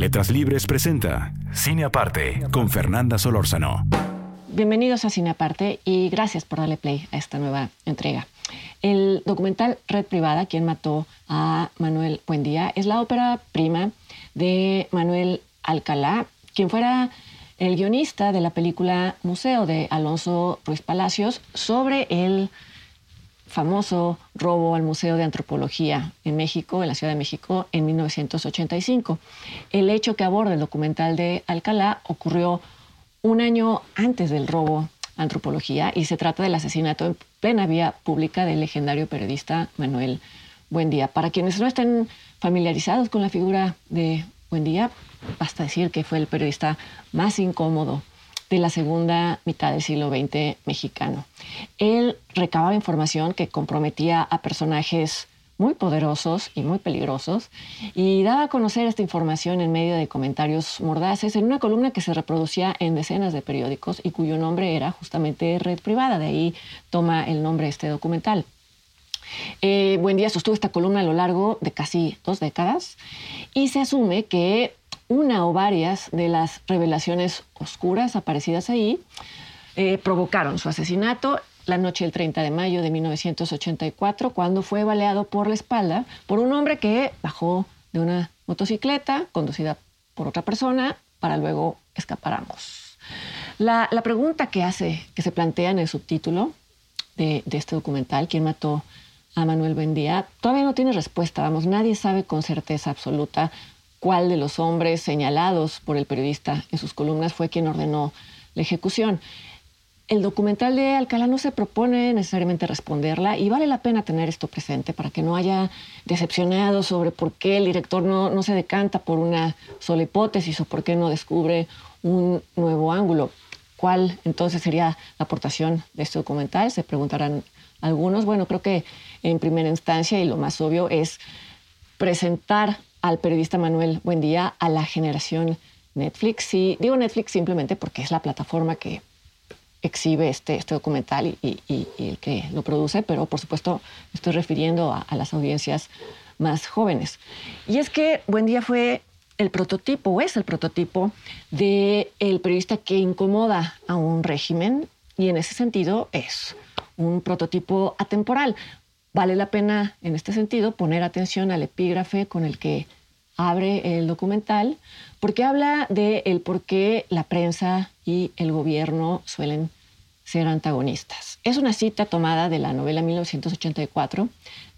Letras Libres presenta Cine Aparte con Fernanda Solórzano. Bienvenidos a Cine Aparte y gracias por darle play a esta nueva entrega. El documental Red Privada, quien mató a Manuel Buendía, es la ópera prima de Manuel Alcalá, quien fuera el guionista de la película Museo de Alonso Ruiz Palacios sobre el famoso robo al Museo de Antropología en México, en la Ciudad de México, en 1985. El hecho que aborda el documental de Alcalá ocurrió un año antes del robo Antropología y se trata del asesinato en plena vía pública del legendario periodista Manuel Buendía. Para quienes no estén familiarizados con la figura de Buendía, basta decir que fue el periodista más incómodo de la segunda mitad del siglo XX mexicano. Él recababa información que comprometía a personajes muy poderosos y muy peligrosos y daba a conocer esta información en medio de comentarios mordaces en una columna que se reproducía en decenas de periódicos y cuyo nombre era justamente Red Privada, de ahí toma el nombre este documental. Eh, Buen día sostuvo esta columna a lo largo de casi dos décadas y se asume que una o varias de las revelaciones oscuras aparecidas ahí eh, provocaron su asesinato la noche del 30 de mayo de 1984, cuando fue baleado por la espalda por un hombre que bajó de una motocicleta conducida por otra persona para luego escapar ambos. La, pregunta que hace, que se plantea en el subtítulo de, de este documental, ¿quién mató a Manuel Bendía? Todavía no tiene respuesta, vamos, nadie sabe con certeza absoluta cuál de los hombres señalados por el periodista en sus columnas fue quien ordenó la ejecución. El documental de Alcalá no se propone necesariamente responderla y vale la pena tener esto presente para que no haya decepcionados sobre por qué el director no, no se decanta por una sola hipótesis o por qué no descubre un nuevo ángulo. ¿Cuál entonces sería la aportación de este documental? Se preguntarán algunos. Bueno, creo que en primera instancia y lo más obvio es presentar al periodista Manuel Buendía a la generación Netflix. Y digo Netflix simplemente porque es la plataforma que exhibe este, este documental y, el que lo produce, pero por supuesto estoy refiriendo a, las audiencias más jóvenes. Y es que Buendía fue el prototipo, o es el prototipo del el periodista que incomoda a un régimen y en ese sentido es un prototipo atemporal. Vale la pena, en este sentido, poner atención al epígrafe con el que abre el documental, porque habla de el por qué la prensa y el gobierno suelen ser antagonistas. Es una cita tomada de la novela 1984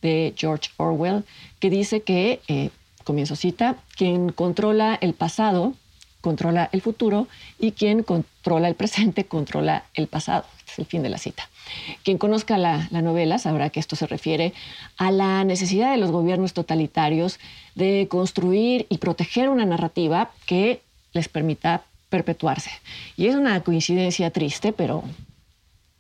de George Orwell, que dice que, eh, comienzo cita, quien controla el pasado controla el futuro y quien controla el presente controla el pasado. Este es el fin de la cita. Quien conozca la, novela sabrá que esto se refiere a la necesidad de los gobiernos totalitarios de construir y proteger una narrativa que les permita perpetuarse. Y es una coincidencia triste, pero,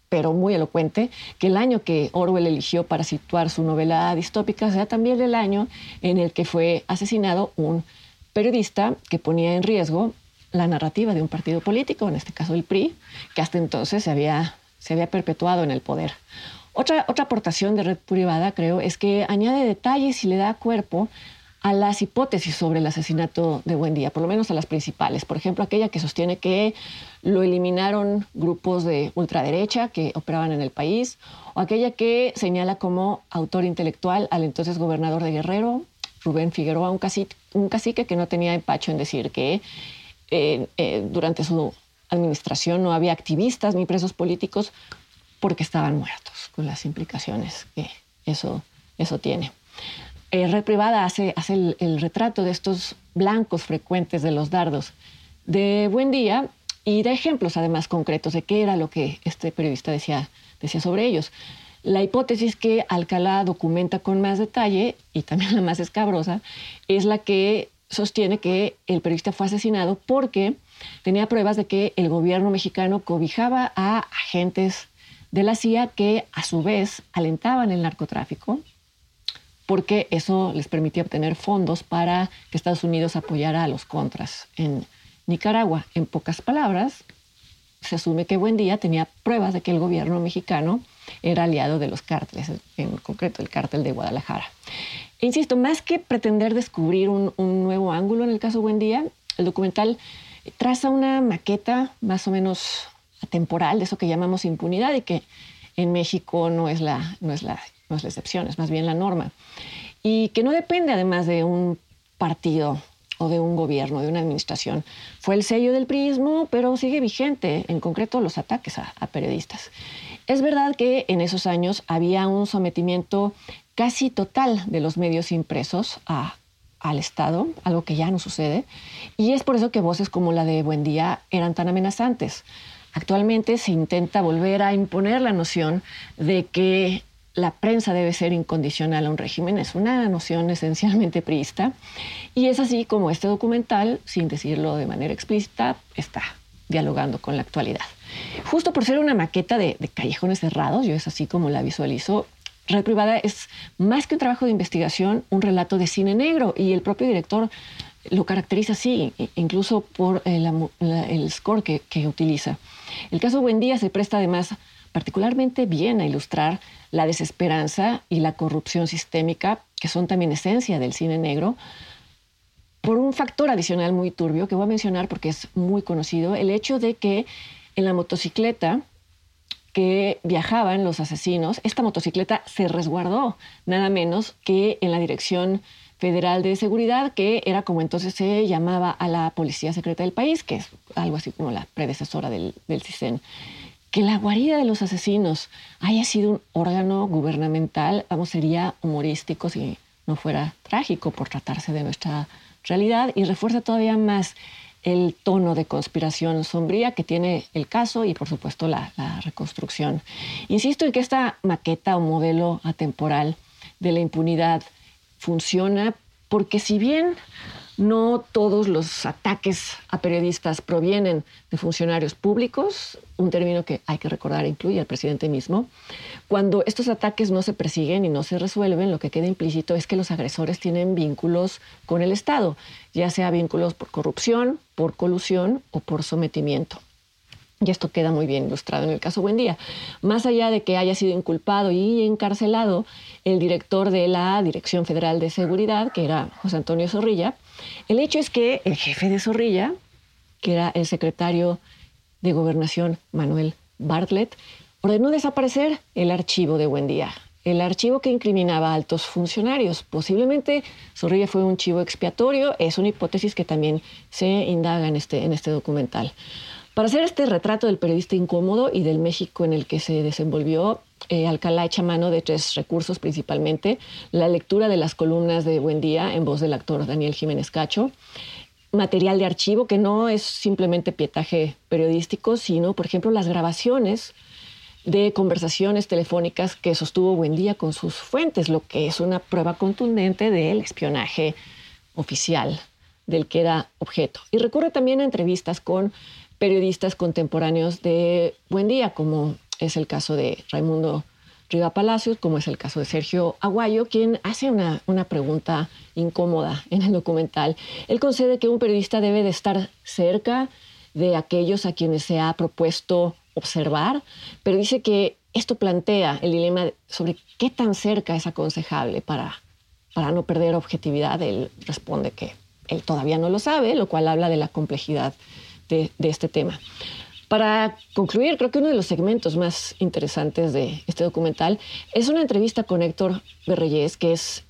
pero muy elocuente, que el año que Orwell eligió para situar su novela distópica sea también el año en el que fue asesinado un periodista que ponía en riesgo la narrativa de un partido político, en este caso el PRI, que hasta entonces se había se había perpetuado en el poder. Otra, otra aportación de red privada, creo, es que añade detalles y le da cuerpo a las hipótesis sobre el asesinato de Buendía, por lo menos a las principales. Por ejemplo, aquella que sostiene que lo eliminaron grupos de ultraderecha que operaban en el país, o aquella que señala como autor intelectual al entonces gobernador de Guerrero, Rubén Figueroa, un cacique, que no tenía empacho en decir que eh, eh, durante su administración no había activistas ni presos políticos porque estaban muertos, con las implicaciones que eso, eso tiene. Eh, Red Privada hace, hace el, retrato de estos blancos frecuentes de los dardos de Buen Día y da ejemplos además concretos de qué era lo que este periodista decía, decía sobre ellos. La hipótesis que Alcalá documenta con más detalle, y también la más escabrosa, es la que sostiene que el periodista fue asesinado porque tenía pruebas de que el gobierno mexicano cobijaba a agentes de la CIA que a su vez alentaban el narcotráfico, porque eso les permitía obtener fondos para que Estados Unidos apoyara a los contras en Nicaragua. En pocas palabras, se asume que Buendía tenía pruebas de que el gobierno mexicano era aliado de los cárteles, en concreto el cártel de Guadalajara. E insisto, más que pretender descubrir un, nuevo ángulo en el caso Buendía, el documental traza una maqueta más o menos atemporal de eso que llamamos impunidad y que en México no es la, no es la, no es la excepción, es más bien la norma. Y que no depende además de un partido de un gobierno, de una administración. Fue el sello del prismo, pero sigue vigente, en concreto los ataques a, periodistas. Es verdad que en esos años había un sometimiento casi total de los medios impresos al Estado, algo que ya no sucede, y es por eso que voces como la de Buendía eran tan amenazantes. Actualmente se intenta volver a imponer la noción de que la prensa debe ser incondicional a un régimen, es una noción esencialmente priista, y es así como este documental, sin decirlo de manera explícita, está dialogando con la actualidad. Justo por ser una maqueta de, callejones cerrados, yo es así como la visualizo, Red Privada es más que un trabajo de investigación, un relato de cine negro, y el propio director lo caracteriza así, incluso por el, score que, que utiliza. El caso Buendía se presta además particularmente bien a ilustrar la desesperanza y la corrupción sistémica, que son también esencia del cine negro, por un factor adicional muy turbio que voy a mencionar porque es muy conocido, el hecho de que en la motocicleta que viajaban los asesinos, esta motocicleta se resguardó nada menos que en la Dirección Federal de Seguridad, que era como entonces se llamaba a la Policía Secreta del país, que es algo así como la predecesora del, del CISEN que la guarida de los asesinos haya sido un órgano gubernamental, vamos, sería humorístico si no fuera trágico por tratarse de nuestra realidad y refuerza todavía más el tono de conspiración sombría que tiene el caso y por supuesto la, la reconstrucción. Insisto en que esta maqueta o modelo atemporal de la impunidad funciona porque si bien no todos los ataques a periodistas provienen de funcionarios públicos, un término que hay que recordar incluye al presidente mismo. Cuando estos ataques no se persiguen y no se resuelven, lo que queda implícito es que los agresores tienen vínculos con el Estado, ya sea vínculos por corrupción, por colusión o por sometimiento. Y esto queda muy bien ilustrado en el caso Buendía. Más allá de que haya sido inculpado y encarcelado el director de la Dirección Federal de Seguridad, que era José Antonio Zorrilla, el hecho es que el jefe de Zorrilla, que era el secretario de Gobernación Manuel Bartlett, ordenó desaparecer el archivo de Buendía, el archivo que incriminaba a altos funcionarios. Posiblemente Zorrilla fue un chivo expiatorio, es una hipótesis que también se indaga en este, en este documental. Para hacer este retrato del periodista incómodo y del México en el que se desenvolvió, eh, Alcalá echa mano de tres recursos principalmente. La lectura de las columnas de Buen Día en voz del actor Daniel Jiménez Cacho. Material de archivo que no es simplemente pietaje periodístico, sino, por ejemplo, las grabaciones de conversaciones telefónicas que sostuvo Buen Día con sus fuentes, lo que es una prueba contundente del espionaje oficial del que era objeto. Y recurre también a entrevistas con periodistas contemporáneos de Buen Día, como es el caso de Raimundo Riva Palacios, como es el caso de Sergio Aguayo, quien hace una, una pregunta incómoda en el documental. Él concede que un periodista debe de estar cerca de aquellos a quienes se ha propuesto observar, pero dice que esto plantea el dilema sobre qué tan cerca es aconsejable para, para no perder objetividad. Él responde que él todavía no lo sabe, lo cual habla de la complejidad de, este tema. Para concluir, creo que uno de los segmentos más interesantes de este documental es una entrevista con Héctor Berreyes, que es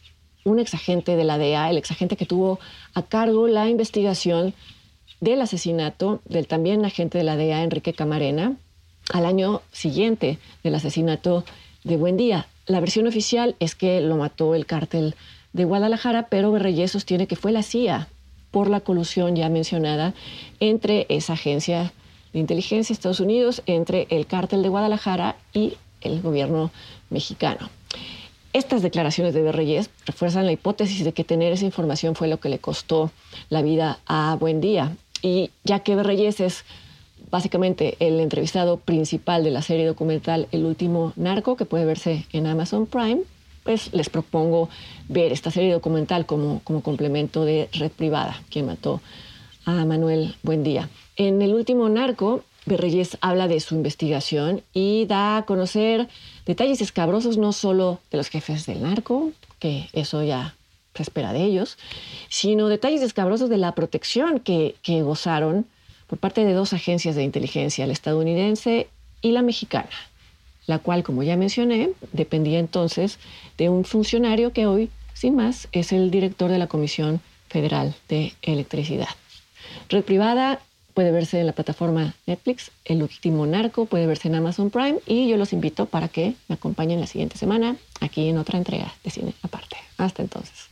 un exagente de la DEA, el exagente que tuvo a cargo la investigación del asesinato del también agente de la DEA, Enrique Camarena, al año siguiente del asesinato de Buendía. La versión oficial es que lo mató el cártel de Guadalajara, pero Berreyes sostiene que fue la CIA por la colusión ya mencionada entre esa agencia de inteligencia de Estados Unidos, entre el cártel de Guadalajara y el gobierno mexicano. Estas declaraciones de Berreyes refuerzan la hipótesis de que tener esa información fue lo que le costó la vida a Buendía. Y ya que Berreyes es básicamente el entrevistado principal de la serie documental El último narco, que puede verse en Amazon Prime, pues les propongo ver esta serie documental como, como complemento de Red Privada, quien mató a Manuel Buendía. En El último narco, Berreyes habla de su investigación y da a conocer detalles escabrosos no solo de los jefes del narco, que eso ya se espera de ellos, sino detalles escabrosos de la protección que, que gozaron por parte de dos agencias de inteligencia, la estadounidense y la mexicana, la cual, como ya mencioné, dependía entonces de un funcionario que hoy, sin más, es el director de la Comisión Federal de Electricidad. Red privada puede verse en la plataforma Netflix. El último narco puede verse en Amazon Prime y yo los invito para que me acompañen la siguiente semana aquí en otra entrega de cine aparte. Hasta entonces.